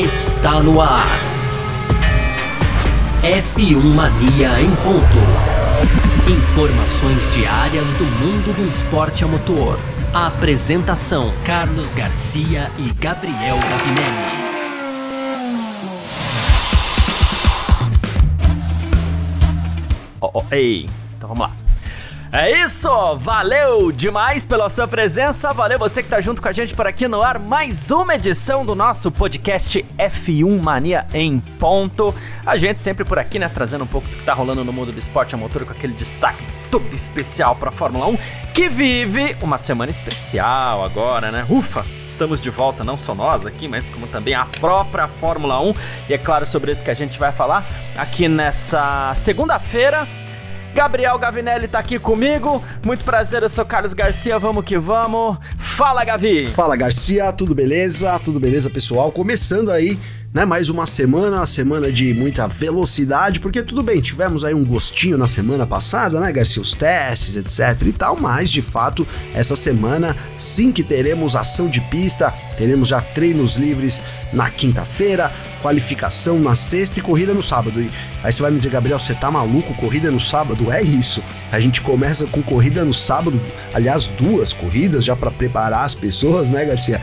está no ar. F1 Mania em ponto. Informações diárias do mundo do esporte a motor. A apresentação: Carlos Garcia e Gabriel Gavinelli. Oh, oh, ei, então vamos lá. É isso! Valeu demais pela sua presença, valeu você que tá junto com a gente por aqui no ar. Mais uma edição do nosso podcast F1 Mania em ponto. A gente sempre por aqui, né, trazendo um pouco do que tá rolando no mundo do esporte a motor com aquele destaque todo especial pra Fórmula 1, que vive uma semana especial agora, né? Ufa! Estamos de volta, não só nós aqui, mas como também a própria Fórmula 1. E é claro sobre isso que a gente vai falar aqui nessa segunda-feira. Gabriel Gavinelli tá aqui comigo. Muito prazer, eu sou Carlos Garcia. Vamos que vamos. Fala, Gavi! Fala, Garcia. Tudo beleza? Tudo beleza, pessoal? Começando aí né? Mais uma semana, uma semana de muita velocidade, porque tudo bem, tivemos aí um gostinho na semana passada, né, Garcia? Os testes, etc e tal, mas de fato, essa semana sim que teremos ação de pista, teremos já treinos livres na quinta-feira, qualificação na sexta e corrida no sábado. E aí você vai me dizer, Gabriel, você tá maluco? Corrida no sábado? É isso. A gente começa com corrida no sábado, aliás, duas corridas já para preparar as pessoas, né, Garcia?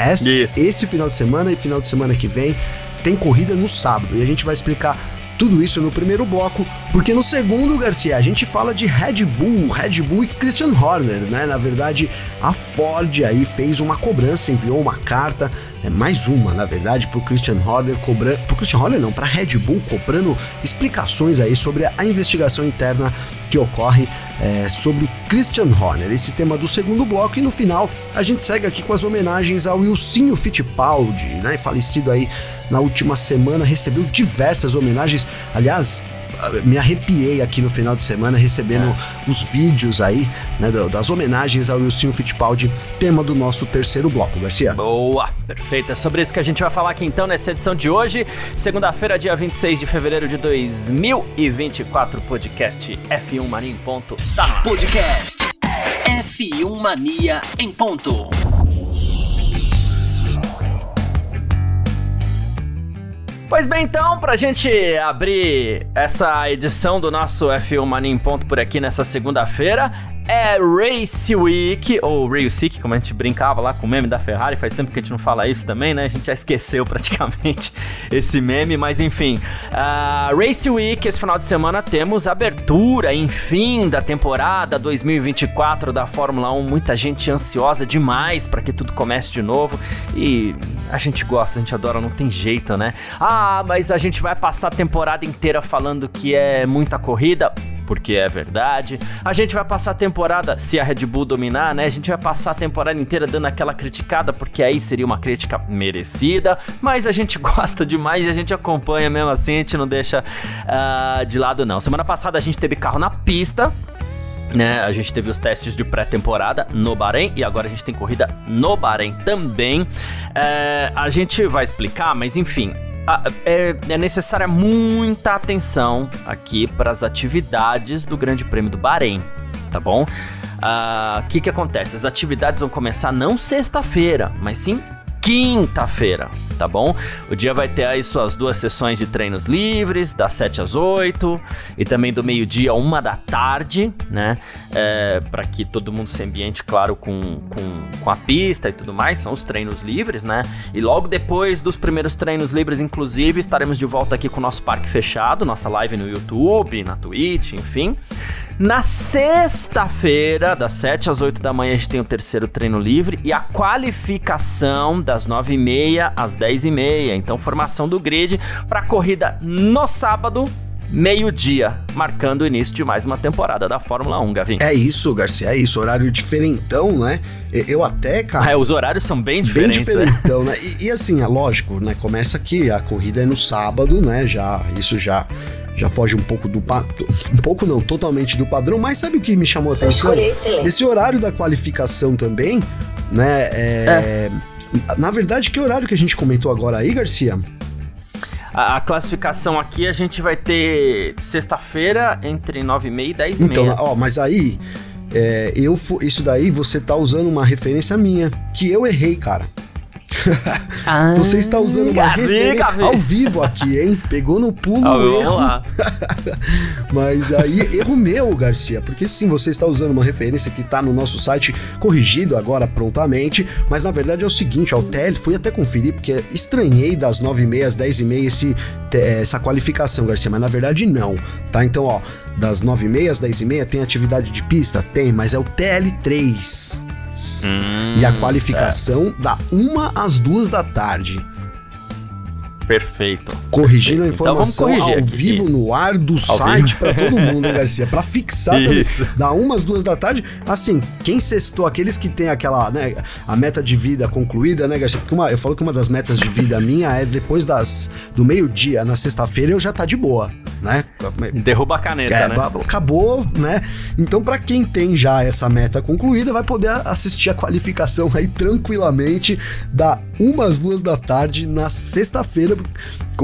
Esse, esse final de semana e final de semana que vem tem corrida no sábado. E a gente vai explicar tudo isso no primeiro bloco, porque no segundo, Garcia, a gente fala de Red Bull, Red Bull e Christian Horner, né? Na verdade, a Ford aí fez uma cobrança, enviou uma carta, é mais uma, na verdade, pro Christian Horner cobrando, pro Christian Horner não, para Red Bull cobrando explicações aí sobre a investigação interna que ocorre é, sobre o Christian Horner, esse tema do segundo bloco, e no final a gente segue aqui com as homenagens ao Wilsinho Fittipaldi, né, falecido aí na última semana, recebeu diversas homenagens, aliás, me arrepiei aqui no final de semana recebendo é. os vídeos aí, né, das homenagens ao Wilson Fittipaldi, tema do nosso terceiro bloco, Garcia. Boa, perfeito. É sobre isso que a gente vai falar aqui então nessa edição de hoje, segunda-feira, dia 26 de fevereiro de 2024, podcast F1 Mania em ponto. Tá Podcast F1 Mania em ponto. Pois bem, então, pra gente abrir essa edição do nosso F1 Mania em Ponto por aqui nessa segunda-feira, é Race Week, ou Race Week, como a gente brincava lá com o meme da Ferrari, faz tempo que a gente não fala isso também, né? A gente já esqueceu praticamente esse meme, mas enfim. Uh, Race Week, esse final de semana temos abertura, enfim, da temporada 2024 da Fórmula 1. Muita gente ansiosa demais para que tudo comece de novo e a gente gosta, a gente adora, não tem jeito, né? Ah, mas a gente vai passar a temporada inteira falando que é muita corrida porque é verdade. A gente vai passar a temporada, se a Red Bull dominar, né? A gente vai passar a temporada inteira dando aquela criticada, porque aí seria uma crítica merecida. Mas a gente gosta demais e a gente acompanha mesmo assim, a gente não deixa uh, de lado, não. Semana passada a gente teve carro na pista. Né, a gente teve os testes de pré-temporada no Bahrein e agora a gente tem corrida no Bahrein também. É, a gente vai explicar, mas enfim, é, é necessária muita atenção aqui para as atividades do Grande Prêmio do Bahrein, tá bom? O uh, que, que acontece? As atividades vão começar não sexta-feira, mas sim quinta-feira, tá bom? O dia vai ter aí suas duas sessões de treinos livres, das 7 às 8 e também do meio-dia a 1 da tarde, né? É, para que todo mundo se ambiente, claro, com, com, com a pista e tudo mais, são os treinos livres, né? E logo depois dos primeiros treinos livres, inclusive, estaremos de volta aqui com o nosso parque fechado, nossa live no YouTube, na Twitch, enfim. Na sexta-feira, das 7 às 8 da manhã, a gente tem o terceiro treino livre e a qualificação das 9h30 às 10h30. Então, formação do grid para a corrida no sábado, meio-dia, marcando o início de mais uma temporada da Fórmula 1, Gavin. É isso, Garcia, é isso, horário diferentão, né? Eu até, cara. Ah, os horários são bem diferentes. Bem né? diferentão, né? E, e, assim, é lógico, né? Começa aqui, a corrida é no sábado, né? Já, isso já já foge um pouco do um pouco não, totalmente do padrão, mas sabe o que me chamou a atenção? Esse horário da qualificação também, né? É, é. Na verdade, que horário que a gente comentou agora aí, Garcia? A, a classificação aqui a gente vai ter sexta-feira entre 9 e meia e 10 e Então, ó, mas aí é, eu isso daí você tá usando uma referência minha que eu errei, cara. Você está usando uma referência ao vivo aqui, hein? Pegou no pulo ah, erro. Lá. Mas aí, erro meu, Garcia, porque sim, você está usando uma referência que está no nosso site corrigido agora prontamente, mas na verdade é o seguinte, ao TL, fui até conferir, porque estranhei das 9h30 às 10h30 esse, essa qualificação, Garcia, mas na verdade não, tá? Então, ó, das 9h30 às 10h30 tem atividade de pista? Tem, mas é o TL3. Hum, e a qualificação é. da uma às duas da tarde. Perfeito. Corrigindo perfeito. a informação então ao aqui. vivo no ar do ao site para todo mundo, né, Garcia? Para fixar Isso. também. Da umas duas da tarde. Assim, quem cestou, aqueles que tem aquela, né, a meta de vida concluída, né, Garcia? Porque uma, eu falo que uma das metas de vida minha é depois das do meio-dia na sexta-feira eu já tá de boa né? Derruba a caneta, é, né? Acabou, né? Então, para quem tem já essa meta concluída, vai poder assistir a qualificação aí tranquilamente da umas duas da tarde na sexta-feira,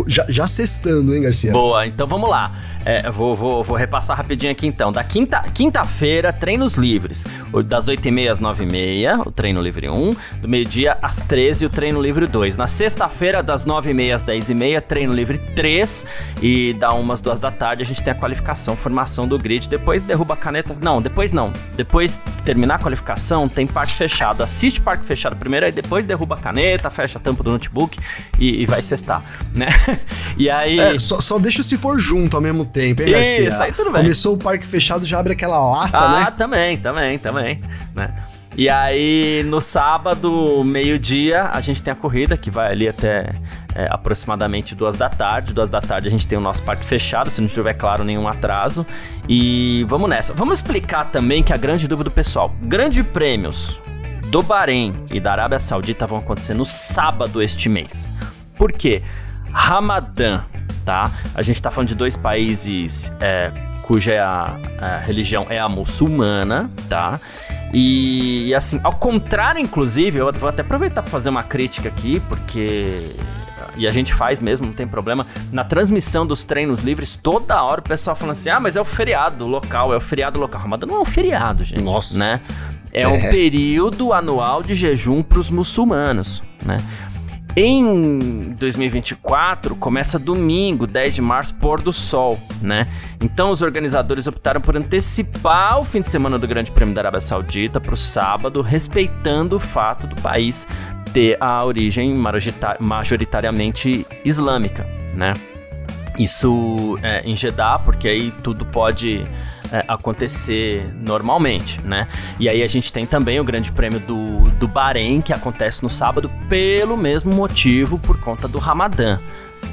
já, já sextando, hein, Garcia? Boa, então vamos lá. É, vou, vou, vou repassar rapidinho aqui então. Da quinta, quinta-feira, treinos livres. Das 8h30 às 9h30, o treino livre 1. Do meio-dia às 13 o treino livre 2. Na sexta-feira, das 9h30 às 10h30, treino livre 3. E da umas duas da tarde a gente tem a qualificação, formação do grid. Depois derruba a caneta. Não, depois não. Depois terminar a qualificação, tem parque fechado. Assiste parque fechado primeiro, aí depois derruba a caneta, fecha a tampa do notebook e, e vai cestar, né? e aí. É, só, só deixa se for junto ao mesmo tempo, hein, Garcia? Isso, aí tudo bem. Começou o parque fechado, já abre aquela lata, ah, né? Ah, também, também, também, né? E aí, no sábado, meio-dia, a gente tem a corrida que vai ali até é, aproximadamente duas da tarde. Duas da tarde a gente tem o nosso parque fechado, se não tiver, claro, nenhum atraso. E vamos nessa. Vamos explicar também que a grande dúvida do pessoal: grande prêmios do Bahrein e da Arábia Saudita vão acontecer no sábado este mês. Por quê? Ramadã, tá? A gente tá falando de dois países é, cuja a, a religião é a muçulmana, tá? E, e, assim, ao contrário, inclusive, eu vou até aproveitar para fazer uma crítica aqui, porque. E a gente faz mesmo, não tem problema. Na transmissão dos treinos livres, toda hora o pessoal falando assim: ah, mas é o feriado local, é o feriado local. Ramadã não é um feriado, gente. Nossa. Né? É um é. período anual de jejum para os muçulmanos, né? Em 2024, começa domingo, 10 de março, pôr do sol, né? Então os organizadores optaram por antecipar o fim de semana do Grande Prêmio da Arábia Saudita para o sábado, respeitando o fato do país ter a origem majoritariamente islâmica, né? Isso é, em Jeddah, porque aí tudo pode é, acontecer normalmente, né? E aí a gente tem também o Grande Prêmio do, do Bahrein, que acontece no sábado, pelo mesmo motivo, por conta do Ramadã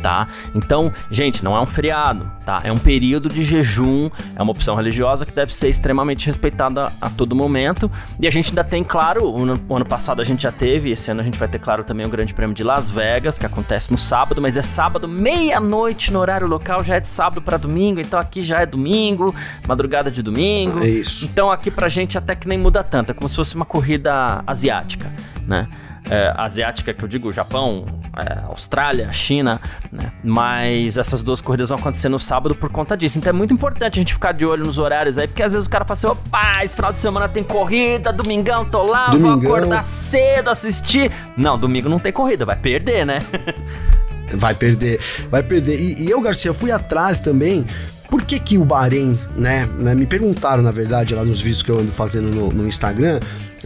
tá? Então, gente, não é um feriado, tá? É um período de jejum, é uma opção religiosa que deve ser extremamente respeitada a, todo momento. E a gente ainda tem, claro, o ano, passado a gente já teve, esse ano a gente vai ter, claro, também o Grande Prêmio de Las Vegas, que acontece no sábado, mas é sábado, meia-noite no horário local, já é de sábado para domingo, então aqui já é domingo, madrugada de domingo. É isso. Então aqui pra gente até que nem muda tanto, é como se fosse uma corrida asiática, né? é, asiática, que eu digo, Japão, é, Austrália, China, né? Mas essas duas corridas vão acontecer no sábado por conta disso. Então é muito importante a gente ficar de olho nos horários aí, porque às vezes o cara fala assim: opa, esse final de semana tem corrida, domingão tô lá, domingão. vou acordar cedo, assistir. Não, domingo não tem corrida, vai perder, né? vai perder, vai perder. E, e eu, Garcia, fui atrás também por que que o Bahrein, né, né, me perguntaram, na verdade, lá nos vídeos que eu ando fazendo no, no Instagram,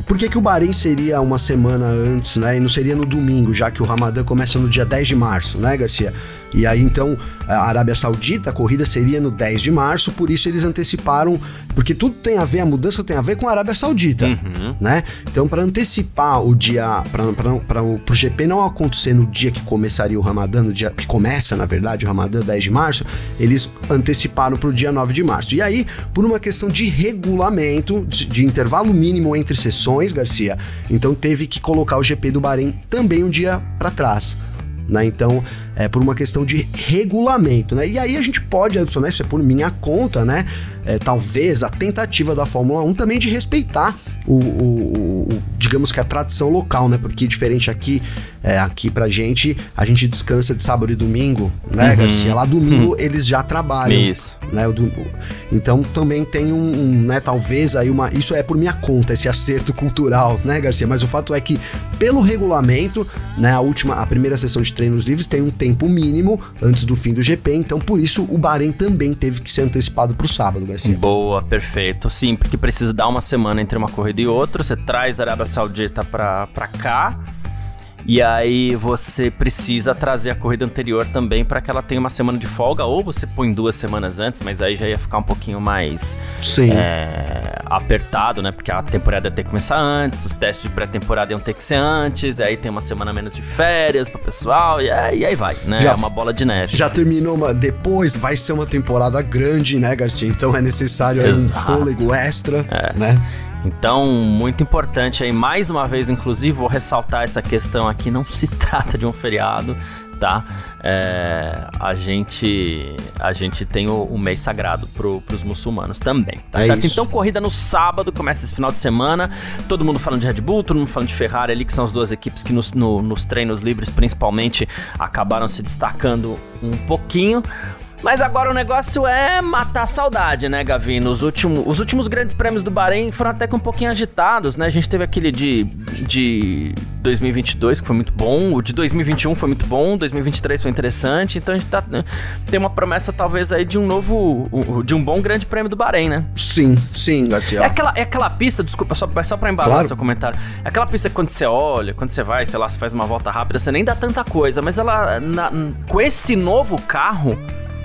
por que, que o Bahrein seria uma semana antes, né? E não seria no domingo, já que o Ramadã começa no dia 10 de março, né, Garcia? E aí então a Arábia Saudita, a corrida seria no 10 de março, por isso eles anteciparam, porque tudo tem a ver, a mudança tem a ver com a Arábia Saudita, uhum. né? Então para antecipar o dia, para o GP não acontecer no dia que começaria o Ramadã, no dia que começa, na verdade, o Ramadã 10 de março, eles anteciparam para o dia 9 de março. E aí, por uma questão de regulamento, de, de intervalo mínimo entre sessões, Garcia, então teve que colocar o GP do Bahrein também um dia para trás. Né? Então, é por uma questão de regulamento, né? E aí a gente pode adicionar, isso é por minha conta, né? É, talvez a tentativa da Fórmula 1 também de respeitar o, o, o, digamos que a tradição local, né? Porque diferente aqui, é, aqui pra gente, a gente descansa de sábado e domingo, né, uhum. Garcia? Lá domingo uhum. eles já trabalham. Isso. Né? Então também tem um, um, né, talvez aí uma. Isso é por minha conta, esse acerto cultural, né, Garcia? Mas o fato é que, pelo regulamento, né, a última, a primeira sessão de treinos livres tem um tempo mínimo antes do fim do GP, então por isso o Bahrein também teve que ser antecipado pro sábado, Garcia. Boa, perfeito. Sim, porque precisa dar uma semana entre uma corrida e outra. Você traz a Arábia Saudita pra, pra cá e aí você precisa trazer a corrida anterior também para que ela tenha uma semana de folga, ou você põe duas semanas antes, mas aí já ia ficar um pouquinho mais é, apertado, né? Porque a temporada ia ter que começar antes, os testes de pré-temporada iam ter que ser antes, aí tem uma semana menos de férias pro pessoal, e aí, e aí vai, né? Já, é uma bola de neve. Já terminou uma. Depois vai ser uma temporada grande, né, Garcia? Então é necessário um fôlego extra, é. né? Então, muito importante aí, mais uma vez, inclusive, vou ressaltar essa questão aqui: não se trata de um feriado, tá? É, a gente a gente tem o, o mês sagrado pro, pros muçulmanos também, tá é certo? Isso. Então, corrida no sábado, começa esse final de semana, todo mundo falando de Red Bull, todo mundo falando de Ferrari ali, que são as duas equipes que nos, no, nos treinos livres, principalmente, acabaram se destacando um pouquinho. Mas agora o negócio é matar a saudade, né, Gavino? Os últimos, os últimos grandes prêmios do Bahrein foram até que um pouquinho agitados, né? A gente teve aquele de, de 2022, que foi muito bom, o de 2021 foi muito bom, 2023 foi interessante, então a gente tá, né, tem uma promessa talvez aí de um novo, de um bom grande prêmio do Bahrein, né? Sim, sim, Garcia. É aquela, é aquela pista, desculpa, só, só pra embalar claro. seu comentário, é aquela pista que quando você olha, quando você vai, sei lá, você faz uma volta rápida, você nem dá tanta coisa, mas ela, na, com esse novo carro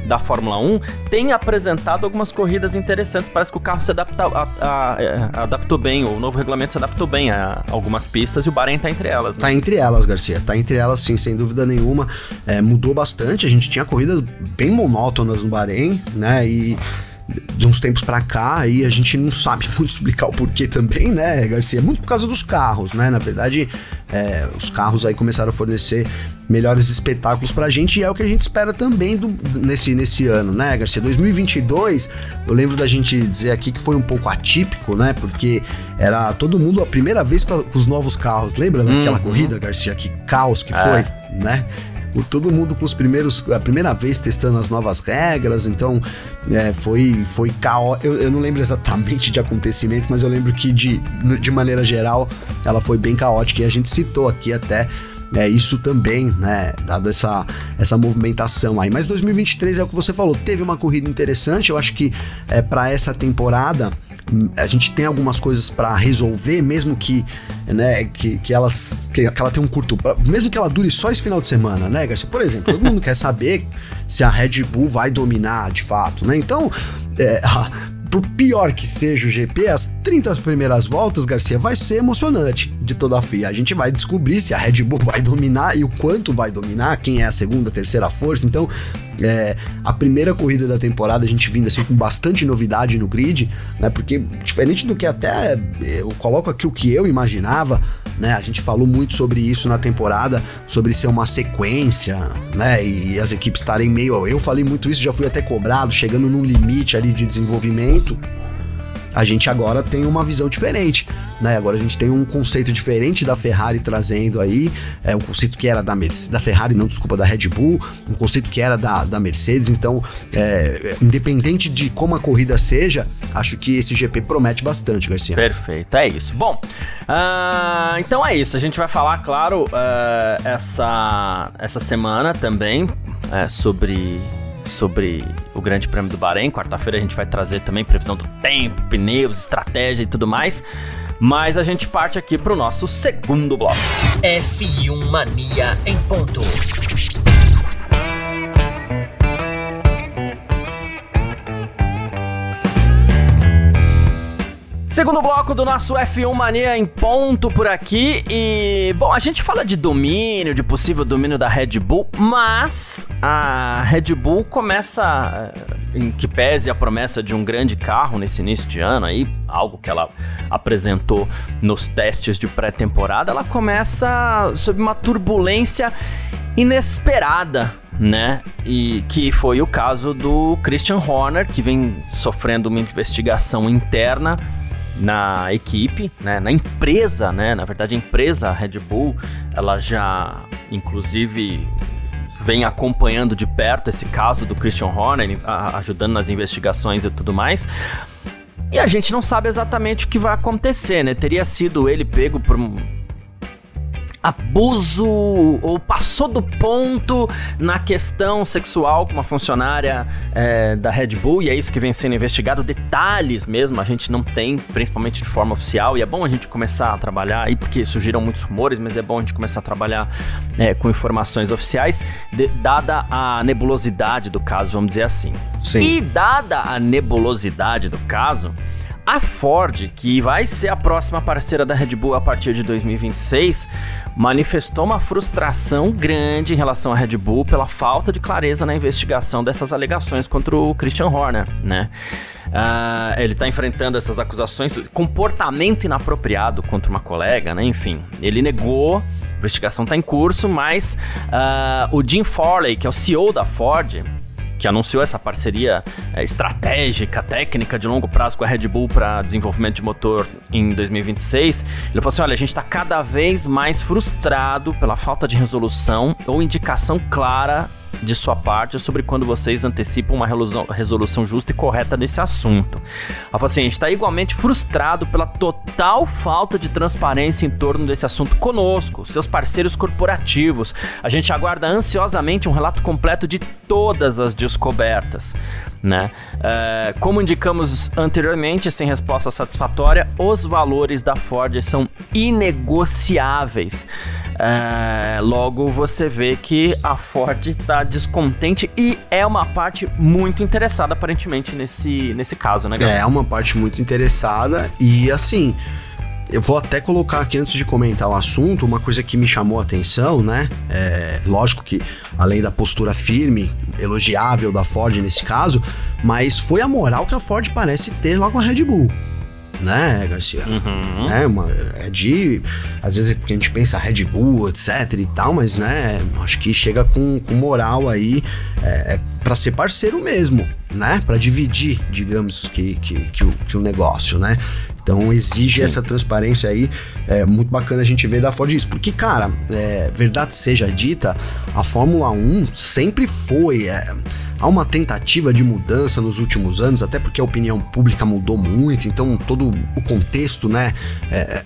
da Fórmula 1 tem apresentado algumas corridas interessantes. Parece que o carro se adapta, a, a, a, é, adaptou bem, o novo regulamento se adaptou bem a algumas pistas e o Bahrein tá entre elas. Né? Tá entre elas, Garcia. Tá entre elas, sim, sem dúvida nenhuma. É, mudou bastante. A gente tinha corridas bem monótonas no Bahrein, né? E de uns tempos para cá, aí a gente não sabe muito explicar o porquê também, né, Garcia? Muito por causa dos carros, né? Na verdade, é, os carros aí começaram a fornecer melhores espetáculos pra gente e é o que a gente espera também do, nesse, nesse ano, né, Garcia? 2022, eu lembro da gente dizer aqui que foi um pouco atípico, né? Porque era todo mundo a primeira vez com os novos carros, lembra daquela uhum. corrida, Garcia? Que caos que é. foi, né? Todo mundo com os primeiros, a primeira vez testando as novas regras, então é, foi, foi caótico. Eu, eu, não lembro exatamente de acontecimento, mas eu lembro que de, de maneira geral ela foi bem caótica e a gente citou aqui até é, isso também, né, dado essa, essa movimentação aí. Mas 2023 é o que você falou, teve uma corrida interessante, eu acho que é, para essa temporada a gente tem algumas coisas para resolver, mesmo que, né, que, que elas que, que, ela tenha um curto, mesmo que ela dure só esse final de semana, né, Garcia? Por exemplo, todo mundo quer saber se a Red Bull vai dominar de fato, né? Então, é, por pior que seja o GP, as 30 primeiras voltas, Garcia, vai ser emocionante de toda a FIA. A gente vai descobrir se a Red Bull vai dominar e o quanto vai dominar, quem é a segunda, terceira força. Então, é, a primeira corrida da temporada a gente vindo assim com bastante novidade no grid, né? Porque diferente do que até eu coloco aqui o que eu imaginava, né? A gente falou muito sobre isso na temporada, sobre ser uma sequência, né? E as equipes estarem meio. Eu falei muito isso, já fui até cobrado, chegando num limite ali de desenvolvimento a gente agora tem uma visão diferente, né? Agora a gente tem um conceito diferente da Ferrari trazendo aí, é um conceito que era da Mercedes, da Ferrari, não, desculpa, da Red Bull, um conceito que era da, da Mercedes, então, é, independente de como a corrida seja, acho que esse GP promete bastante, Garcia. Perfeito, é isso. Bom, uh, então é isso, a gente vai falar, claro, uh, essa, essa semana também uh, sobre sobre o Grande Prêmio do Bahrein. Quarta-feira a gente vai trazer também previsão do tempo, pneus, estratégia e tudo mais. Mas a gente parte aqui para o nosso segundo bloco. F1 Mania em ponto. Segundo bloco do nosso F1 Mania em ponto por aqui. E, bom, a gente fala de domínio, de possível domínio da Red Bull, mas a Red Bull começa, eh, em que pese a promessa de um grande carro nesse início de ano aí, algo que ela apresentou nos testes de pré-temporada, ela começa sob uma turbulência inesperada, né? E que foi o caso do Christian Horner, que vem sofrendo uma investigação interna na equipe, né, na empresa, né, na verdade a empresa Red Bull, ela já, inclusive, vem acompanhando de perto esse caso do Christian Horner, ajudando nas investigações e tudo mais. E a gente não sabe exatamente o que vai acontecer, né? Teria sido ele pego por abuso ou passou do ponto na questão sexual com uma funcionária é, da Red Bull, e é isso que vem sendo investigado. Detalhes mesmo, a gente não tem, principalmente de forma oficial, e é bom a gente começar a trabalhar aí, porque surgiram muitos rumores, mas é bom a gente começar a trabalhar é, com informações oficiais, de, dada a nebulosidade do caso, vamos dizer assim. Sim. E dada a nebulosidade do caso. A Ford, que vai ser a próxima parceira da Red Bull a partir de 2026, manifestou uma frustração grande em relação à Red Bull pela falta de clareza na investigação dessas alegações contra o Christian Horner, né? Uh, ele está enfrentando essas acusações, comportamento inapropriado contra uma colega, né? Enfim, ele negou, a investigação está em curso, mas uh, o Jim Forley, que é o CEO da Ford, que anunciou essa parceria é, estratégica, técnica de longo prazo com a Red Bull para desenvolvimento de motor em 2026, ele falou assim: olha, a gente está cada vez mais frustrado pela falta de resolução ou indicação clara de sua parte sobre quando vocês antecipam uma resolução justa e correta desse assunto. Assim: a gente está igualmente frustrado pela total falta de transparência em torno desse assunto conosco, seus parceiros corporativos. A gente aguarda ansiosamente um relato completo de todas as descobertas. Né? É, como indicamos anteriormente, sem resposta satisfatória, os valores da Ford são inegociáveis. É, logo você vê que a Ford está descontente e é uma parte muito interessada aparentemente nesse, nesse caso, né? É uma parte muito interessada e assim. Eu vou até colocar aqui antes de comentar o assunto uma coisa que me chamou a atenção, né? É, lógico que além da postura firme, elogiável da Ford nesse caso, mas foi a moral que a Ford parece ter lá com a Red Bull né, Garcia? Uhum. É, uma, é de. Às vezes a gente pensa Red Bull, etc e tal, mas, né, acho que chega com, com moral aí é, é para ser parceiro mesmo, né? Para dividir, digamos, que, que, que, o, que o negócio, né? Então exige Sim. essa transparência aí. É muito bacana a gente ver da Ford isso. Porque, cara, é, verdade seja dita, a Fórmula 1 sempre foi. É, Há uma tentativa de mudança nos últimos anos, até porque a opinião pública mudou muito, então todo o contexto, né? É,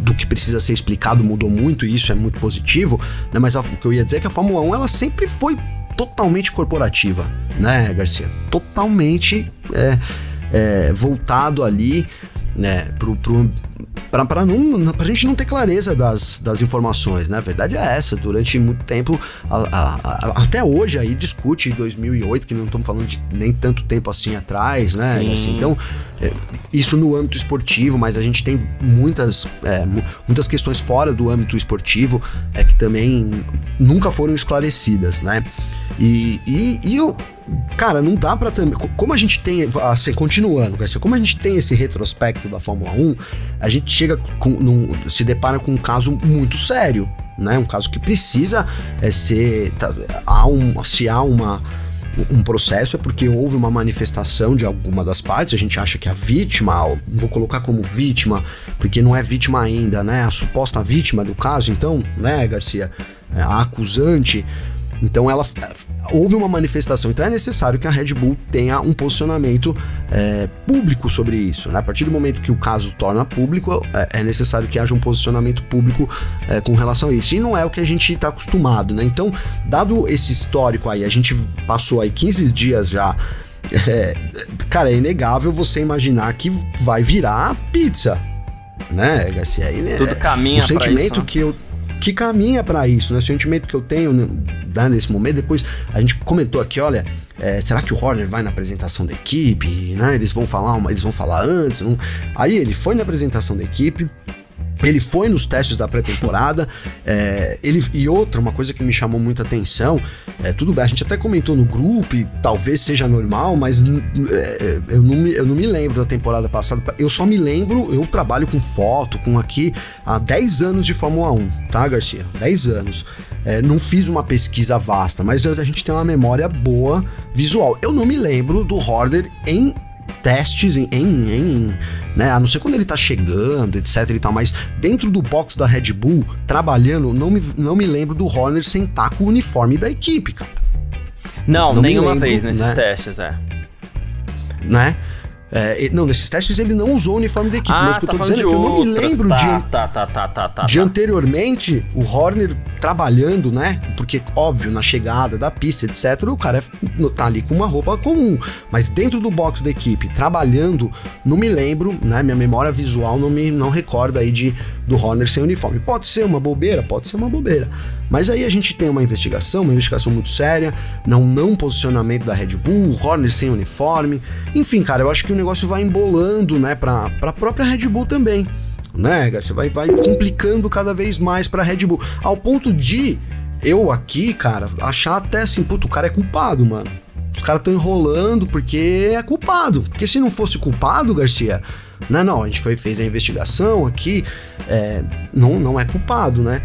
do que precisa ser explicado mudou muito e isso é muito positivo, né? Mas o que eu ia dizer é que a Fórmula 1 ela sempre foi totalmente corporativa, né, Garcia? Totalmente é, é, voltado ali, né, pro, pro para não pra gente não ter clareza das, das informações, né? A verdade é essa, durante muito tempo, a, a, a, até hoje aí discute 2008, que não estamos falando de nem tanto tempo assim atrás, né? Assim, então, é, isso no âmbito esportivo, mas a gente tem muitas, é, muitas questões fora do âmbito esportivo é, que também nunca foram esclarecidas, né? E, e, e eu, cara, não dá para também. Como a gente tem, assim, continuando, Garcia, como a gente tem esse retrospecto da Fórmula 1, a gente chega com, num, se depara com um caso muito sério, né? Um caso que precisa é, ser. Tá, há um, se há uma um processo é porque houve uma manifestação de alguma das partes, a gente acha que a vítima, vou colocar como vítima, porque não é vítima ainda, né? A suposta vítima do caso, então, né, Garcia? É, a acusante então ela houve uma manifestação, então é necessário que a Red Bull tenha um posicionamento é, público sobre isso. Né? A partir do momento que o caso torna público, é, é necessário que haja um posicionamento público é, com relação a isso. E não é o que a gente está acostumado, né? Então, dado esse histórico aí, a gente passou aí 15 dias já. É, cara, é inegável você imaginar que vai virar pizza, né, Garcia? Né, Tudo caminha O sentimento isso, né? que eu que caminha para isso, né? O sentimento que eu tenho né, nesse momento, depois a gente comentou aqui, olha, é, será que o Horner vai na apresentação da equipe, né? Eles vão falar, uma, eles vão falar antes, não? Aí ele foi na apresentação da equipe, ele foi nos testes da pré-temporada. É, ele e outra, uma coisa que me chamou muita atenção, é, tudo bem, a gente até comentou no grupo, e talvez seja normal, mas é, eu, não me, eu não me lembro da temporada passada. Eu só me lembro, eu trabalho com foto, com aqui há 10 anos de Fórmula 1, tá, Garcia? 10 anos. É, não fiz uma pesquisa vasta, mas a gente tem uma memória boa visual. Eu não me lembro do Horner em testes em, em, em, né, a não ser quando ele tá chegando, etc e tal, mas dentro do box da Red Bull, trabalhando, não me, não me lembro do Horner sentar com o uniforme da equipe, cara. Não, não nenhuma lembro, vez nesses né? testes, é. Né? É, não, nesses testes ele não usou o uniforme da equipe, ah, mas o que tá eu tô dizendo é que eu não me lembro tá, de, tá, tá, tá, tá, tá, de anteriormente o Horner trabalhando, né? Porque, óbvio, na chegada da pista, etc., o cara é, tá ali com uma roupa comum. Mas dentro do box da equipe, trabalhando, não me lembro, né? Minha memória visual não me não recorda aí de do Horner sem uniforme. Pode ser uma bobeira, pode ser uma bobeira. Mas aí a gente tem uma investigação, uma investigação muito séria, não não posicionamento da Red Bull, Horner sem uniforme. Enfim, cara, eu acho que o negócio vai embolando, né, pra, pra própria Red Bull também. Né, Você vai, vai complicando cada vez mais pra Red Bull. Ao ponto de eu aqui, cara, achar até assim, puto, o cara é culpado, mano. Os caras estão enrolando porque é culpado. Porque se não fosse culpado, Garcia, não, não, a gente foi, fez a investigação aqui, é, não, não é culpado, né?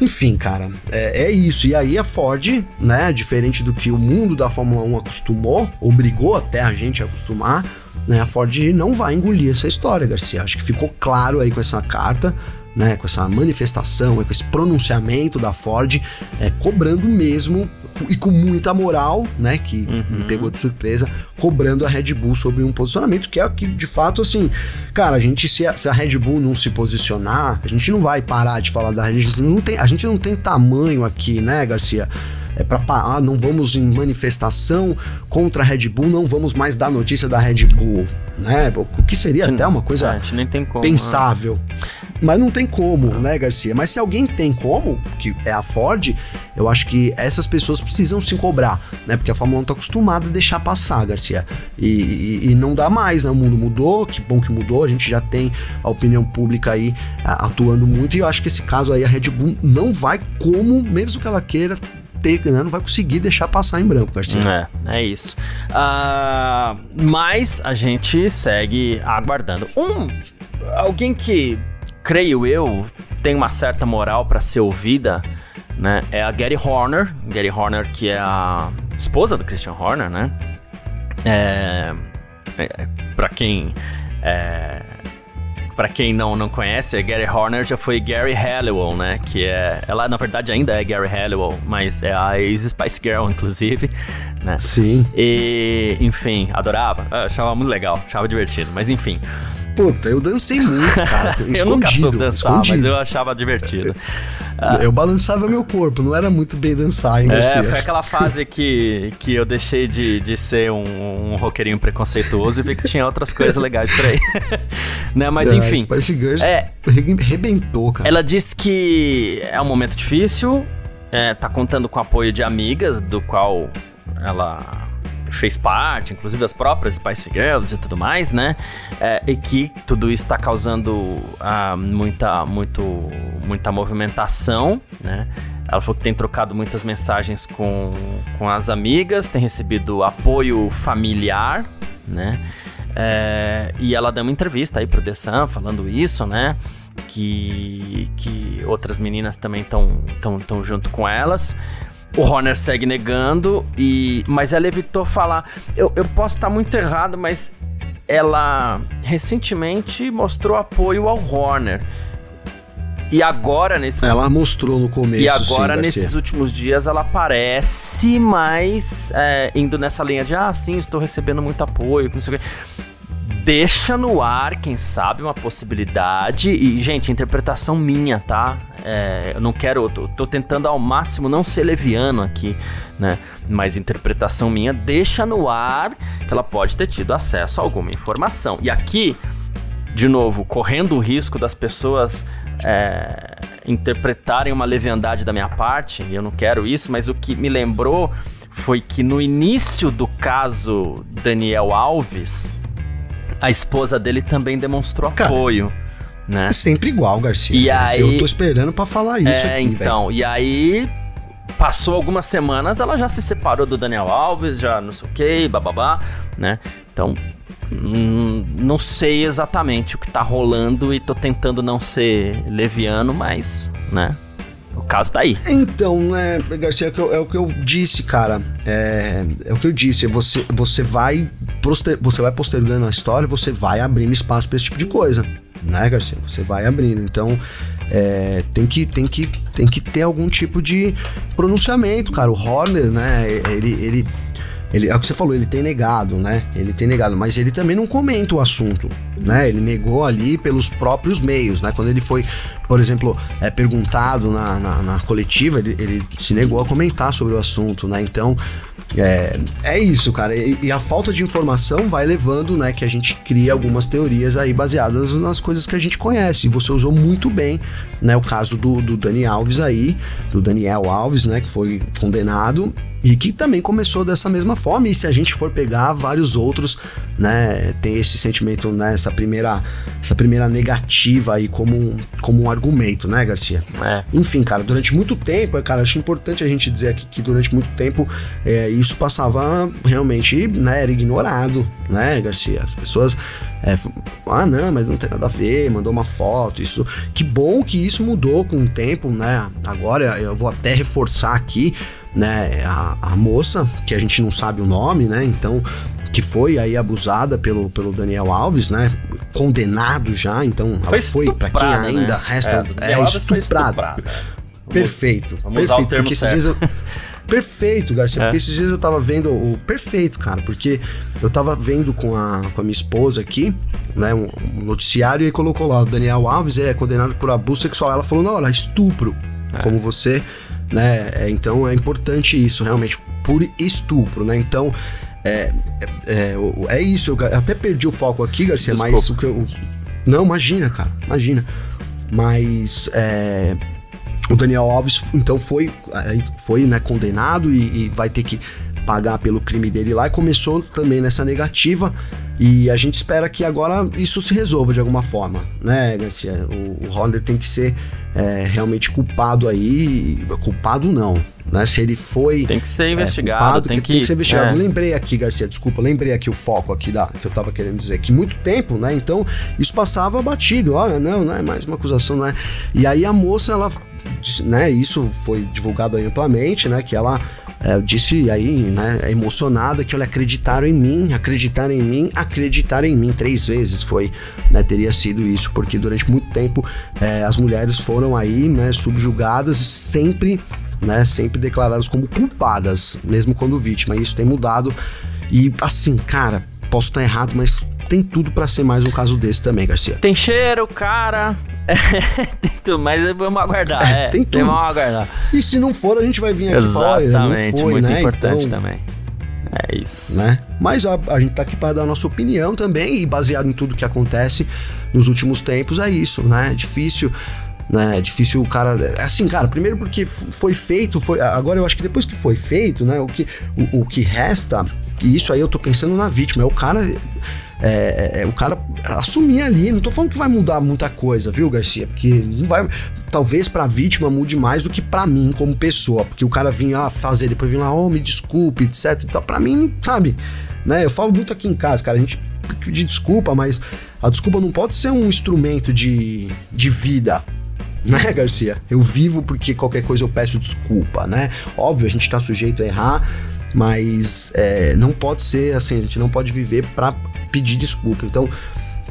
Enfim, cara, é, é, isso. E aí a Ford, né, diferente do que o mundo da Fórmula 1 acostumou, obrigou até a gente a acostumar, né, a Ford não vai engolir essa história, Garcia. Acho que ficou claro aí com essa carta, né, com essa manifestação, com esse pronunciamento da Ford, é, cobrando mesmo e com muita moral, né, que uhum. me pegou de surpresa, cobrando a Red Bull sobre um posicionamento que é que de fato assim, cara, a gente se a, se a Red Bull não se posicionar, a gente não vai parar de falar da Red Bull, não tem, a gente não tem tamanho aqui, né, Garcia? é para ah, não vamos em manifestação contra a Red Bull, não vamos mais dar notícia da Red Bull, né? O que seria até uma coisa como, pensável. Mas não tem como, né, Garcia? Mas se alguém tem como, que é a Ford, eu acho que essas pessoas precisam se cobrar, né? Porque a Fórmula 1 tá acostumada a deixar passar, Garcia. E, e, e, não dá mais, né? O mundo mudou, que bom que mudou, a gente já tem a opinião pública aí a, atuando muito, e eu acho que esse caso aí a Red Bull não vai como, mesmo que ela queira, ter, né? Não vai conseguir deixar passar em branco, Garcia. É, é isso. Uh, mas a gente segue aguardando. Um, alguém que creio eu, tem uma certa moral para ser ouvida, né? É a Gary Horner, Gary Horner que é a esposa do Christian Horner, né? É, é para quem é, para quem não, não conhece, Gary Horner já foi Gary Halliwell, né? Que é. Ela, na verdade, ainda é Gary Halliwell, mas é a ex-Spice Girl, inclusive, né? Sim. E, enfim, adorava. Eu achava muito legal, achava divertido, mas enfim. Puta, eu dancei muito, cara. eu nunca soube dançar, escondido. mas eu achava divertido. Eu, eu balançava meu corpo, não era muito bem dançar, hein, É, foi aquela fase que, que eu deixei de, de ser um, um roqueirinho preconceituoso e vi que tinha outras coisas legais por aí. né, mas é, enfim. Spice Girls é, rebentou, cara. Ela disse que é um momento difícil, é, tá contando com o apoio de amigas, do qual ela fez parte, inclusive as próprias Spice Girls e tudo mais, né? É, e que tudo isso está causando ah, muita, muito, muita movimentação, né? Ela falou que tem trocado muitas mensagens com, com as amigas, tem recebido apoio familiar, né? É, e ela deu uma entrevista aí pro The Sun falando isso, né? Que, que outras meninas também estão junto com elas. O Horner segue negando, e mas ela evitou falar. Eu, eu posso estar muito errado, mas ela recentemente mostrou apoio ao Horner. E agora nesses Ela mostrou no começo. E agora sim, nesses últimos dias ela parece mais é, indo nessa linha de ah, sim, estou recebendo muito apoio, não sei o quê deixa no ar, quem sabe, uma possibilidade. E, gente, interpretação minha, tá? É, eu não quero. Eu tô, tô, tentando ao máximo não ser leviano aqui, né? Mas interpretação minha deixa no ar que ela pode ter tido acesso a alguma informação. E aqui, de novo, correndo o risco das pessoas. É, interpretarem uma leviandade da minha parte, e eu não quero isso, mas o que me lembrou foi que no início do caso Daniel Alves, a esposa dele também demonstrou Cara, apoio. Né? É sempre igual, Garcia. E aí, eu tô esperando para falar isso é, aqui, então, véio. e aí passou algumas semanas, ela já se separou do Daniel Alves, já não sei o que, bababá, né? Então, hum, não sei exatamente o que tá rolando e tô tentando não ser leviano, mas, né? Caso tá aí. Então, né, Garcia, é o que eu, é o que eu disse, cara. É, é, o que eu disse. Você, você, vai poster, você vai postergando a história, você vai abrindo espaço para esse tipo de coisa. Né, Garcia? Você vai abrindo. Então, é, tem, que, tem, que, tem que ter algum tipo de pronunciamento, cara. O Horner, né, ele, ele ele, é o que você falou, ele tem negado, né? Ele tem negado, mas ele também não comenta o assunto, né? Ele negou ali pelos próprios meios, né? Quando ele foi, por exemplo, é, perguntado na, na, na coletiva, ele, ele se negou a comentar sobre o assunto, né? Então, é, é isso, cara. E, e, a falta de informação vai levando, né, que a gente cria algumas teorias aí baseadas nas coisas que a gente conhece. E você usou muito bem, né, o caso do, do Dani Alves aí, do Daniel Alves, né, que foi condenado e que também começou dessa mesma forma. E se a gente for pegar vários outros, né, tem esse sentimento, né, essa primeira, essa primeira negativa aí como, como um argumento, né, Garcia? É. Enfim, cara, durante muito tempo, cara, acho importante a gente dizer aqui que durante muito tempo é, isso passava realmente, né, era ignorado, né, Garcia? As pessoas é, ah, não, mas não tem nada a ver, mandou uma foto, isso. Que bom que isso mudou com o tempo, né? Agora eu vou até reforçar aqui, né? A, a moça, que a gente não sabe o nome, né? Então, que foi aí abusada pelo, pelo Daniel Alves, né? Condenado já, então ela foi, para quem ainda né? resta é, é estuprado. Perfeito. Vamos perfeito, porque certo. Perfeito, Garcia, é. porque esses dias eu tava vendo o perfeito, cara, porque eu tava vendo com a, com a minha esposa aqui, né, um, um noticiário e colocou lá, o Daniel Alves é condenado por abuso sexual. Ela falou, não, olha, estupro, é. como você, né, é, então é importante isso, realmente, por estupro, né, então... É, é, é, é isso, eu até perdi o foco aqui, Garcia, Desculpa. mas o que eu. Não, imagina, cara, imagina. Mas é, o Daniel Alves, então, foi, foi né, condenado e, e vai ter que pagar pelo crime dele lá e começou também nessa negativa. E a gente espera que agora isso se resolva de alguma forma, né, Garcia? O, o Horner tem que ser é, realmente culpado aí. Culpado não, né? Se ele foi. Tem que ser investigado. É, culpado, tem, que, tem que ser investigado. É. Lembrei aqui, Garcia, desculpa, lembrei aqui o foco aqui da, que eu tava querendo dizer. Que muito tempo, né? Então, isso passava batido. Olha, não, não é mais uma acusação, não é. E aí a moça, ela. Né, isso foi divulgado amplamente, né? Que ela é, disse aí, né, emocionada, que olha, acreditaram em mim, acreditaram em mim, acreditaram em mim três vezes foi, né, teria sido isso, porque durante muito tempo é, as mulheres foram aí, né, subjugadas sempre, né, sempre declaradas como culpadas, mesmo quando vítima, e isso tem mudado, e assim, cara, posso estar errado, mas tem tudo para ser mais um caso desse também, Garcia. Tem cheiro, cara, tem tudo, mas vamos aguardar. É, é, tem tudo. Vamos aguardar. E se não for, a gente vai vir aqui Exatamente, falar, não foi, muito né? importante então, também. É isso. Né? Mas a, a gente tá aqui para dar a nossa opinião também, e baseado em tudo que acontece nos últimos tempos, é isso, né? É difícil né? É difícil o cara. É assim, cara, primeiro porque foi feito, foi. Agora eu acho que depois que foi feito, né? O que, o, o que resta, e isso aí eu tô pensando na vítima, é o cara é, é, é, o cara assumir ali. Não tô falando que vai mudar muita coisa, viu, Garcia? Porque não vai. Talvez pra vítima mude mais do que pra mim como pessoa. Porque o cara vinha fazer, depois vinha lá, oh, me desculpe, etc. Então, pra mim, sabe? Né? Eu falo muito aqui em casa, cara. A gente pedir desculpa, mas a desculpa não pode ser um instrumento de, de vida, né, Garcia? Eu vivo porque qualquer coisa eu peço desculpa, né? Óbvio, a gente tá sujeito a errar, mas é, não pode ser assim, a gente não pode viver para pedir desculpa. Então,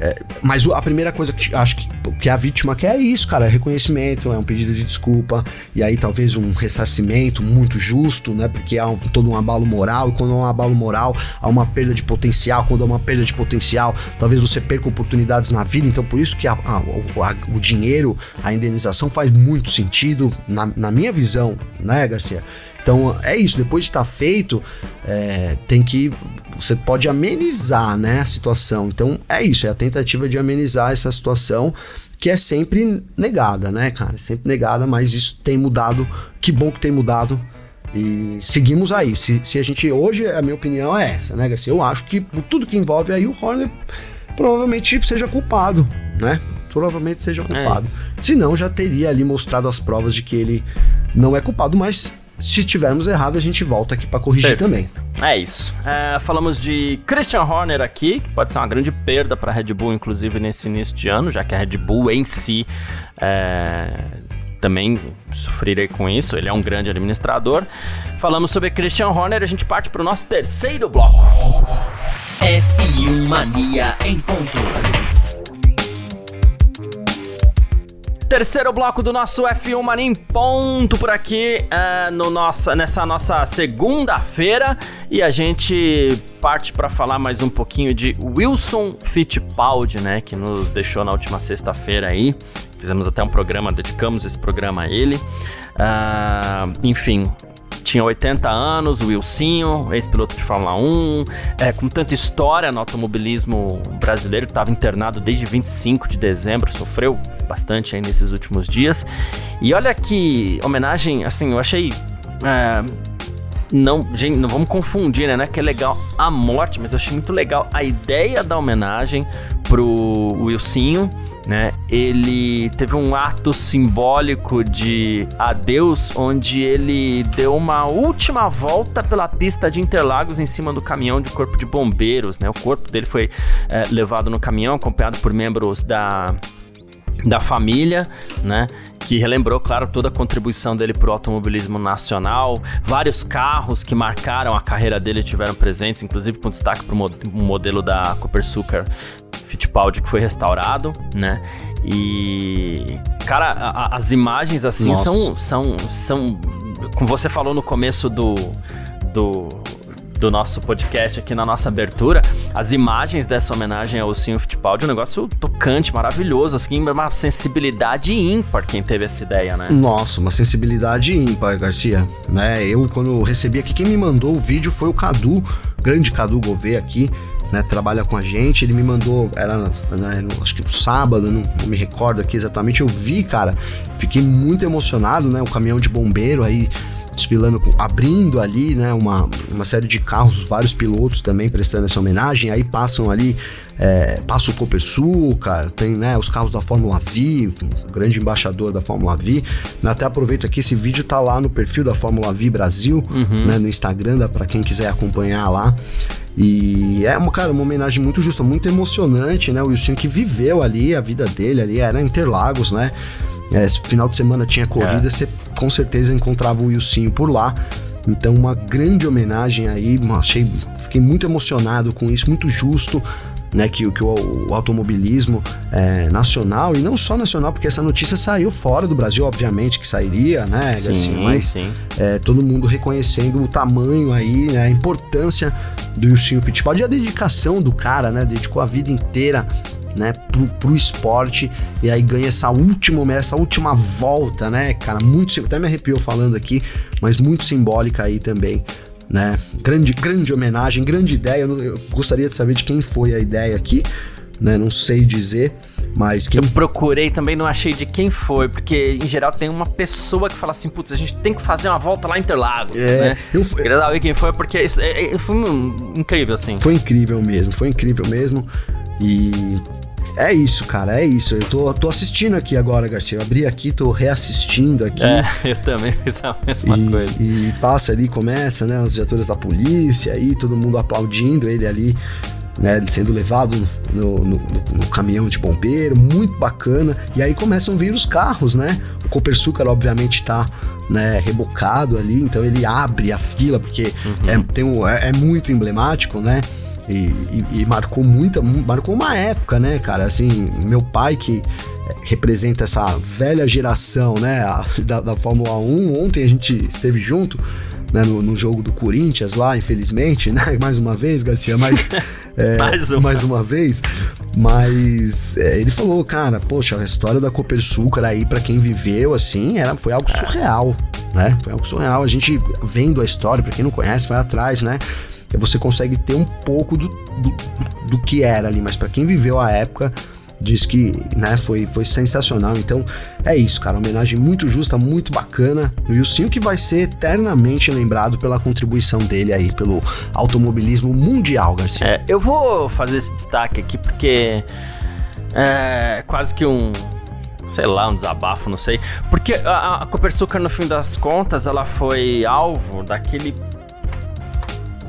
é, mas a primeira coisa que acho que, que a vítima quer é isso, cara, é reconhecimento, é um pedido de desculpa, e aí talvez um ressarcimento muito justo, né? Porque há um, todo um abalo moral, e quando há um abalo moral, há uma perda de potencial, quando há uma perda de potencial, talvez você perca oportunidades na vida, então por isso que a, a, a, o dinheiro, a indenização faz muito sentido, na, na minha visão, né, Garcia? Então é isso, depois de estar tá feito, é, tem que. Você pode amenizar né, a situação. Então é isso, é a tentativa de amenizar essa situação que é sempre negada, né, cara? Sempre negada, mas isso tem mudado. Que bom que tem mudado. E seguimos aí. Se, se a gente. Hoje, a minha opinião é essa, né, Garcia? Eu acho que tudo que envolve aí o Horner provavelmente seja culpado, né? Provavelmente seja culpado. É. Se não, já teria ali mostrado as provas de que ele não é culpado, mas se tivermos errado, a gente volta aqui para corrigir também. É isso. É, falamos de Christian Horner aqui, que pode ser uma grande perda para a Red Bull, inclusive nesse início de ano, já que a Red Bull em si é, também sofrerei com isso, ele é um grande administrador. Falamos sobre Christian Horner, a gente parte para o nosso terceiro bloco. F1 Mania em ponto. Terceiro bloco do nosso F1 Mania em ponto por aqui uh, no nossa, nessa nossa segunda-feira e a gente parte para falar mais um pouquinho de Wilson Fittipaldi, né, que nos deixou na última sexta-feira aí. Fizemos até um programa, dedicamos esse programa a ele. Uh, enfim, tinha 80 anos, o Wilsinho, ex-piloto de Fórmula 1, é, com tanta história no automobilismo brasileiro, estava internado desde 25 de dezembro, sofreu bastante aí nesses últimos dias. E olha que homenagem, assim, eu achei. É, não, gente, não vamos confundir, né? Não é que é legal a morte, mas eu achei muito legal a ideia da homenagem pro Wilsinho né? Ele teve um ato simbólico de adeus, onde ele deu uma última volta pela pista de Interlagos em cima do caminhão de corpo de bombeiros, né? O corpo dele foi é, levado no caminhão, acompanhado por membros da da família, né? Que relembrou, claro, toda a contribuição dele para o automobilismo nacional. Vários carros que marcaram a carreira dele tiveram presentes, inclusive com destaque para o modelo da Cooper Sucker Fittipaldi que foi restaurado, né? E cara, a, as imagens assim são, são são como você falou no começo do do do nosso podcast aqui na nossa abertura, as imagens dessa homenagem ao Sim Fittipaldi, um negócio tocante, maravilhoso, assim, uma sensibilidade ímpar quem teve essa ideia, né? Nossa, uma sensibilidade ímpar, Garcia, né? Eu, quando recebi aqui, quem me mandou o vídeo foi o Cadu, grande Cadu Gouveia aqui, né, trabalha com a gente, ele me mandou, era né, no, acho que no sábado, não, não, me recordo aqui exatamente, eu vi, cara, fiquei muito emocionado, né, o caminhão de bombeiro aí desfilando, abrindo ali, né, uma, uma série de carros, vários pilotos também prestando essa homenagem, aí passam ali, é, passa o Copersul, cara, tem, né, os carros da Fórmula V, o grande embaixador da Fórmula V, até aproveito aqui, esse vídeo tá lá no perfil da Fórmula V Brasil, uhum. né, no Instagram, dá pra quem quiser acompanhar lá, e é, uma, cara, uma homenagem muito justa, muito emocionante, né? O Wilson que viveu ali, a vida dele ali, era Interlagos, né? É, final de semana tinha corrida, é. você com certeza encontrava o Wilson por lá. Então, uma grande homenagem aí, achei, fiquei muito emocionado com isso, muito justo né, que, que o, o automobilismo é, nacional, e não só nacional, porque essa notícia saiu fora do Brasil, obviamente que sairia, né, sim, Garcia? Mas sim. É, todo mundo reconhecendo o tamanho aí, né, a importância do Wilson Fittipaldi e a dedicação do cara, né, dedicou a vida inteira né, pro, pro esporte e aí ganha essa última, essa última volta, né, cara, muito, até me arrepiou falando aqui, mas muito simbólica aí também né? Grande, grande homenagem, grande ideia. Eu, eu gostaria de saber de quem foi a ideia aqui, né? Não sei dizer. Mas quem... Eu procurei também, não achei de quem foi, porque em geral tem uma pessoa que fala assim, putz, a gente tem que fazer uma volta lá em Interlagos, é, né? Eu queria saber quem foi, porque isso, é, é, foi incrível, assim. Foi incrível mesmo, foi incrível mesmo. E é isso, cara, é isso. Eu tô, tô assistindo aqui agora, Garcia. Eu abri aqui, tô reassistindo aqui. É, eu também fiz a mesma e, coisa. E passa ali, começa, né, os diretores da polícia aí, todo mundo aplaudindo ele ali, né, sendo levado no, no, no, caminhão de bombeiro, muito bacana. E aí começam a vir os carros, né? O Copersucar, obviamente, tá né, rebocado ali, então ele abre a fila, porque uhum. é, tem um, é, é muito emblemático, né? E, e, e, marcou muita, marcou uma época, né, cara? Assim, meu pai que representa essa velha geração, né, da, da Fórmula 1. Ontem a gente esteve junto, né, no, no, jogo do Corinthians lá, infelizmente, né, mais uma vez, Garcia, mas é, mais, uma. mais, uma. vez, mas é, ele falou, cara, poxa, a história da Copersucar aí para quem viveu assim, era foi algo surreal, né? Foi algo surreal. A gente vendo a história, para quem não conhece, vai atrás, né? Você consegue ter um pouco do, do, do que era ali, mas para quem viveu a época, diz que né, foi, foi sensacional. Então é isso, cara. Homenagem muito justa, muito bacana. E o Sim que vai ser eternamente lembrado pela contribuição dele aí, pelo automobilismo mundial, Garcia. É, eu vou fazer esse destaque aqui porque é quase que um. Sei lá, um desabafo, não sei. Porque a, a Copersucar, no fim das contas, ela foi alvo daquele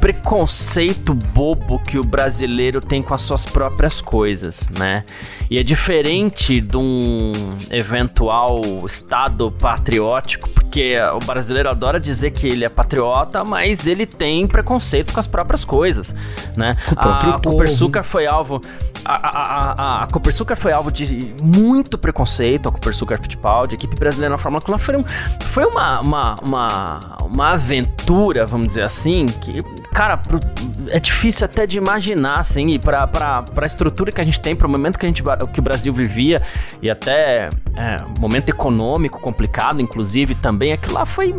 preconceito bobo que o brasileiro tem com as suas próprias coisas, né? E é diferente de um eventual estado patriótico, porque o brasileiro adora dizer que ele é patriota, mas ele tem preconceito com as próprias coisas, né? A povo. Copersucar foi alvo a, a, a, a Copersucar foi alvo de muito preconceito, a Copersucar Fittipaldi, a equipe brasileira na Fórmula 1 foi, um, foi uma, uma, uma, uma aventura, vamos dizer assim, que, cara, é difícil até de imaginar, assim, e pra, pra, pra estrutura que a gente tem, pro momento que, a gente, que o Brasil vivia, e até é, momento econômico complicado, inclusive, também, aquilo lá foi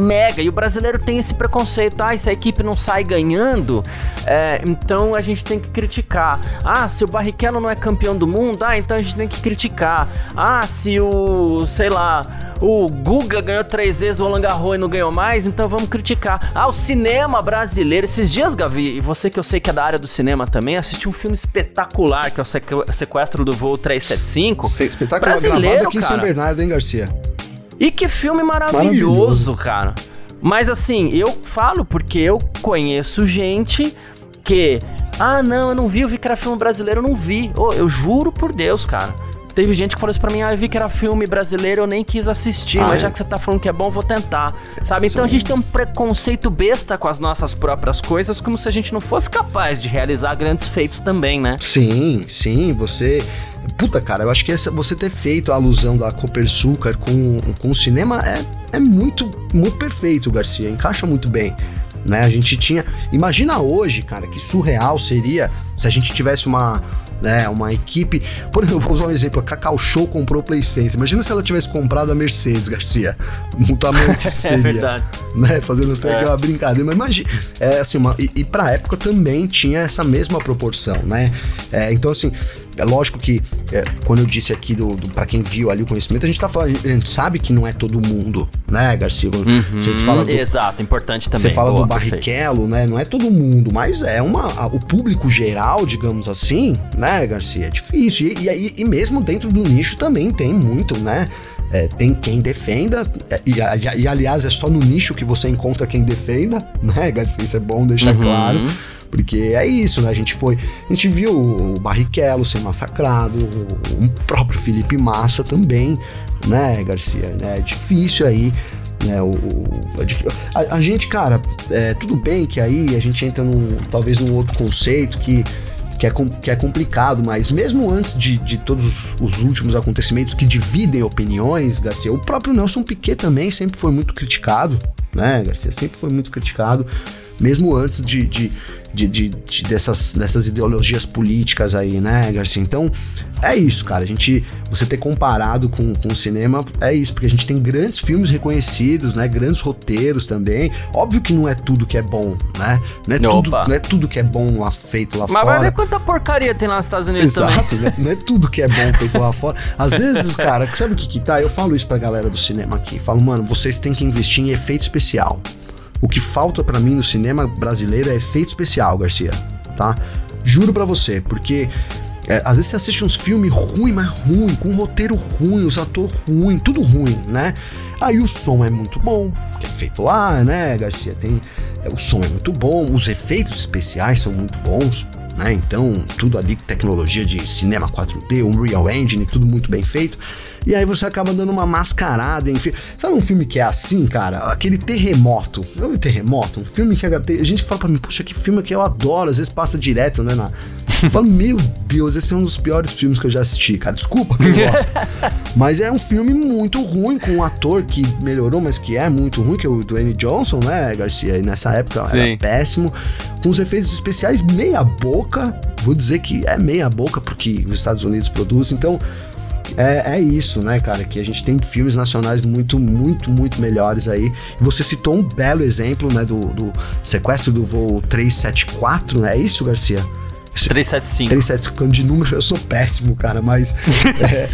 mega, e o brasileiro tem esse preconceito, ah, se a equipe não sai ganhando, é, então a gente tem que criticar. Ah, se o Barrichello não é campeão do mundo, ah, então a gente tem que criticar. Ah, se o, sei lá, o Guga ganhou três vezes, o Roland Garros e não ganhou mais, então vamos criticar. Ah, o cinema brasileiro. Esses dias, Gavi, e você que eu sei que é da área do cinema também, assisti um filme espetacular, que é o Sequestro do Voo 375. Sei, espetáculo brasileiro, gravado aqui cara. em São Bernardo, hein, Garcia? E que filme maravilhoso, maravilhoso, cara. Mas assim, eu falo porque eu conheço gente que. Ah, não, eu não vi, eu vi que era filme brasileiro, eu não vi. Oh, eu juro por Deus, cara. Teve gente que falou isso pra mim, ah, eu vi que era filme brasileiro, eu nem quis assistir, ah, mas é? já que você tá falando que é bom, vou tentar. Sabe? Então a gente tem um preconceito besta com as nossas próprias coisas, como se a gente não fosse capaz de realizar grandes feitos também, né? Sim, sim, você. Puta, cara, eu acho que essa, você ter feito a alusão da Copersucar com, com o cinema é, é muito, muito perfeito, Garcia. Encaixa muito bem né? A gente tinha. Imagina hoje, cara, que surreal seria se a gente tivesse uma. Né, uma equipe. Por exemplo, vou usar um exemplo: a Cacau Show comprou o Play Center. Imagina se ela tivesse comprado a Mercedes, Garcia. No tamanho que seria. é verdade. Né, fazendo até é. aquela brincadeira. Mas imagina. É, assim, uma, e, e pra época também tinha essa mesma proporção, né? É, então, assim, é lógico que é, quando eu disse aqui do, do para quem viu ali o conhecimento, a gente tá falando, a gente sabe que não é todo mundo, né, Garcia? Uhum, a gente fala do, exato, importante também. Você fala Boa, do Barrichello, né? Não é todo mundo, mas é uma o público geral, digamos assim, né, Garcia? É difícil. E, e, e mesmo dentro do nicho também tem muito, né? É, tem quem defenda, é, e, e, e, aliás é só no nicho que você encontra quem defenda, né, Garcia? Isso é bom deixar uhum. claro. Porque é isso, né? A gente foi. A gente viu o Barrichello ser massacrado, o, próprio Felipe Massa também, né, Garcia? É difícil aí. Né, o, a, a, gente, cara, é, tudo bem que aí a gente entra num, talvez num outro conceito que que é, que é complicado, mas mesmo antes de, de todos os últimos acontecimentos que dividem opiniões, Garcia, o próprio Nelson Piquet também sempre foi muito criticado, né, Garcia? Sempre foi muito criticado mesmo antes de, de, de, de, de dessas, dessas ideologias políticas aí, né, Garcia? Então, é isso, cara. A gente, você ter comparado com, com o cinema, é isso, porque a gente tem grandes filmes reconhecidos, né? Grandes roteiros também. Óbvio que não é tudo que é bom, né? Não é, tudo, não é tudo que é bom lá feito lá Mas fora. Mas vai ver quanta porcaria tem lá nos Estados Unidos Exato, também. Né? Não é tudo que é bom feito lá fora. Às vezes, cara, sabe o que que tá? Eu falo isso pra galera do cinema aqui. Falo, mano, vocês têm que investir em efeito especial. O que falta para mim no cinema brasileiro é efeito especial, Garcia, tá? Juro para você, porque é, às vezes você assiste uns filmes ruim, mas ruim, com um roteiro ruim, os atores ruim, tudo ruim, né? Aí o som é muito bom, que é feito lá, né, Garcia? Tem, é, o som é muito bom, os efeitos especiais são muito bons, né? Então, tudo ali, tecnologia de cinema 4D, Unreal Engine, tudo muito bem feito. E aí você acaba dando uma mascarada em filme. Sabe um filme que é assim, cara? Aquele terremoto. Não é um terremoto? Um filme que a gente fala pra mim, puxa, que filme que eu adoro, às vezes passa direto, né? Na... Eu falo, meu Deus, esse é um dos piores filmes que eu já assisti, cara. Desculpa quem gosta. mas é um filme muito ruim, com um ator que melhorou, mas que é muito ruim, que é o Dwayne Johnson, né, Garcia? E nessa época Sim. era péssimo. Com os efeitos especiais meia boca. Vou dizer que é meia boca, porque os Estados Unidos produzem. Então, é, é isso, né, cara? Que a gente tem filmes nacionais muito, muito, muito melhores aí. Você citou um belo exemplo, né, do, do sequestro do voo 374, né? É isso, Garcia? 375. 375, de número eu sou péssimo, cara, mas é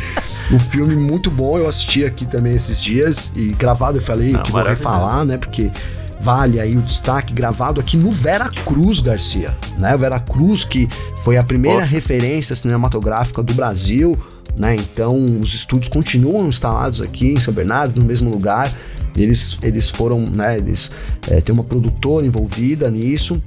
um filme muito bom. Eu assisti aqui também esses dias e gravado eu falei Não, que vou refalar, né? Porque vale aí o destaque gravado aqui no Vera Cruz, Garcia, né? O Vera Cruz que foi a primeira referência cinematográfica do Brasil, né? Então os estúdios continuam instalados aqui em São Bernardo, no mesmo lugar. Eles, eles foram, né? Eles é, tem uma produtora envolvida nisso.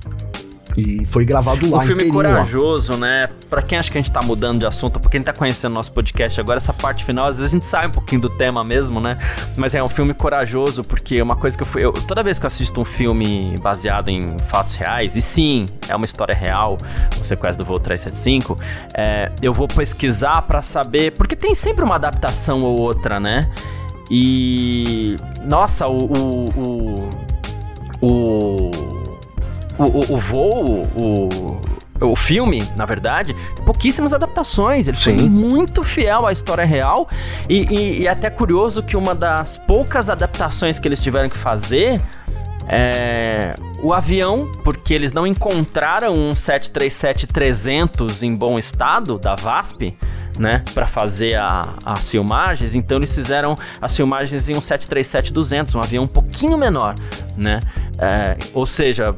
E foi gravado lá. Um filme corajoso, né? Pra quem acha que a gente tá mudando de assunto, pra quem tá conhecendo nosso podcast agora, essa parte final, às vezes a gente sai um pouquinho do tema mesmo, né? Mas é um filme corajoso, porque uma coisa que eu fui. Eu, toda vez que eu assisto um filme baseado em fatos reais, e sim, é uma história real, o sequestro do voo 375, é, eu vou pesquisar para saber. Porque tem sempre uma adaptação ou outra, né? E. Nossa, o, o, o, o o, o, o voo, o, o filme, na verdade, pouquíssimas adaptações. Ele Sim. foi muito fiel à história real. E, e, e, é até curioso que uma das poucas adaptações que eles tiveram que fazer é o avião, porque eles não encontraram um 737-300 em bom estado da VASP, né, para fazer a, as filmagens. Então eles fizeram as filmagens em um 737-200, um avião um pouquinho menor, né? É, ou seja,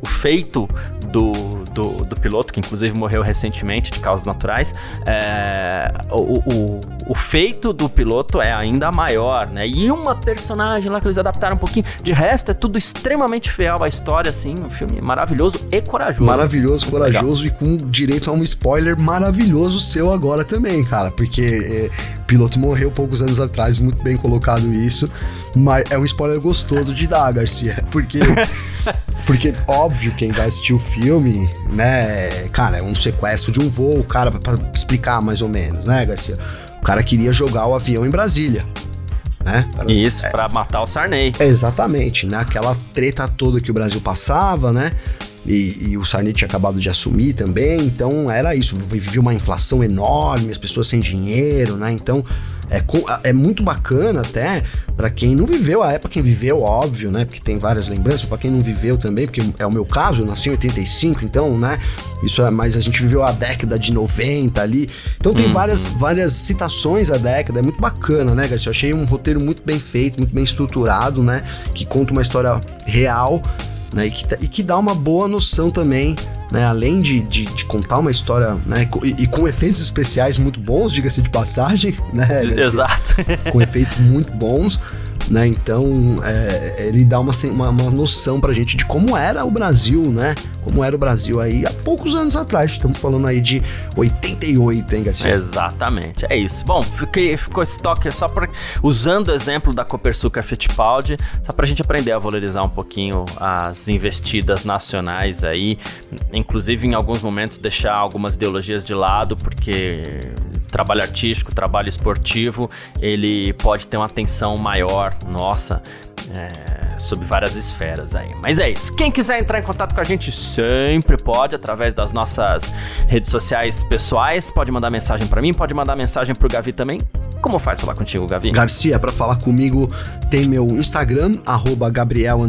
o feito do, do, do, piloto, que inclusive morreu recentemente de causas naturais, é, o, o, o, feito do piloto é ainda maior, né? E uma personagem lá que eles adaptaram um pouquinho. De resto, é tudo extremamente fiel à história, assim. Um filme maravilhoso e corajoso. Maravilhoso, corajoso Legal. e com direito a um spoiler maravilhoso seu agora também, cara. Porque é, o piloto morreu poucos anos atrás, muito bem colocado isso. Mas é um spoiler gostoso de dar, Garcia. Porque, porque óbvio, quem vai assistir o filme, né? Cara, é um sequestro de um voo, cara, pra, pra explicar mais ou menos, né, Garcia? O cara queria jogar o avião em Brasília. Né? Isso, é, para matar o Sarney. Exatamente, né? Aquela treta toda que o Brasil passava, né? E, e, o Sarney tinha acabado de assumir também, então era isso. Vivia uma inflação enorme, as pessoas sem dinheiro, né? Então é, é muito bacana até para quem não viveu a época, quem viveu, óbvio, né? Porque tem várias lembranças, para quem não viveu também, porque é o meu caso, eu nasci em 85, então, né? Isso é mais a gente viveu a década de 90 ali. Então tem uhum. várias, várias citações à década, é muito bacana, né, Garcia? Eu achei um roteiro muito bem feito, muito bem estruturado, né? Que conta uma história real, né? E que, e que dá uma boa noção também né? Além de, de, de, contar uma história, né? E, e, com efeitos especiais muito bons, diga-se de passagem, né? Exato. com efeitos muito bons né? Então, é, ele dá uma, uma, uma noção pra gente de como era o Brasil, né? Como era o Brasil aí há poucos anos atrás. Estamos falando aí de 88, hein, Garcia? Exatamente, é isso. Bom, fiquei, ficou esse toque só para usando o exemplo da Copersucar Fittipaldi, só pra gente aprender a valorizar um pouquinho as investidas nacionais aí, inclusive em alguns momentos deixar algumas ideologias de lado, porque trabalho artístico, trabalho esportivo, ele pode ter uma atenção maior, nossa, é, várias esferas aí. Mas é isso. Quem quiser entrar em contato com a gente sempre pode, através das nossas redes sociais pessoais. Pode mandar mensagem para mim, pode mandar mensagem pro Gavi também. Como faz falar contigo, Gavi? Garcia, para falar comigo, tem meu Instagram, arroba Gabriel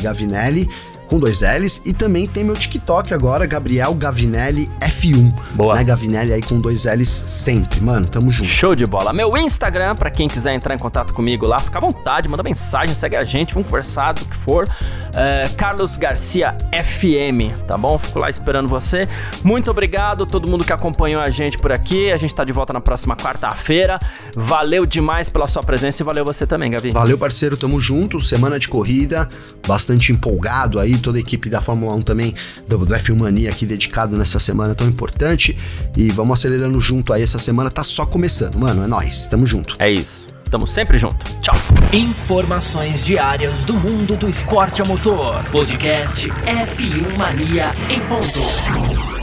Gavinelli com dois L's. E também tem meu TikTok agora, Gabriel Gavinelli F1. Boa. Né, Gavinelli aí com dois L's sempre. Mano, tamo junto. Show de bola. Meu Instagram, para quem quiser entrar em contato comigo lá, fica à vontade, manda mensagem, segue a gente, vamos conversar do que for. É, Carlos Garcia FM, tá bom? Fico lá esperando você. Muito obrigado todo mundo que acompanhou a gente por aqui. A gente tá de volta na próxima quarta-feira. Valeu demais pela sua presença e valeu você também, Gavi. Valeu, parceiro, tamo junto. Semana de corrida, bastante empolgado aí toda a equipe da Fórmula 1 também, do, do F1 Mania aqui dedicado nessa semana tão importante. E vamos acelerando junto aí. Essa semana tá só começando, mano. É nóis, tamo junto. É isso. Tamo sempre junto. Tchau. Informações diárias do mundo do esporte a motor. Podcast F1 Mania em ponto.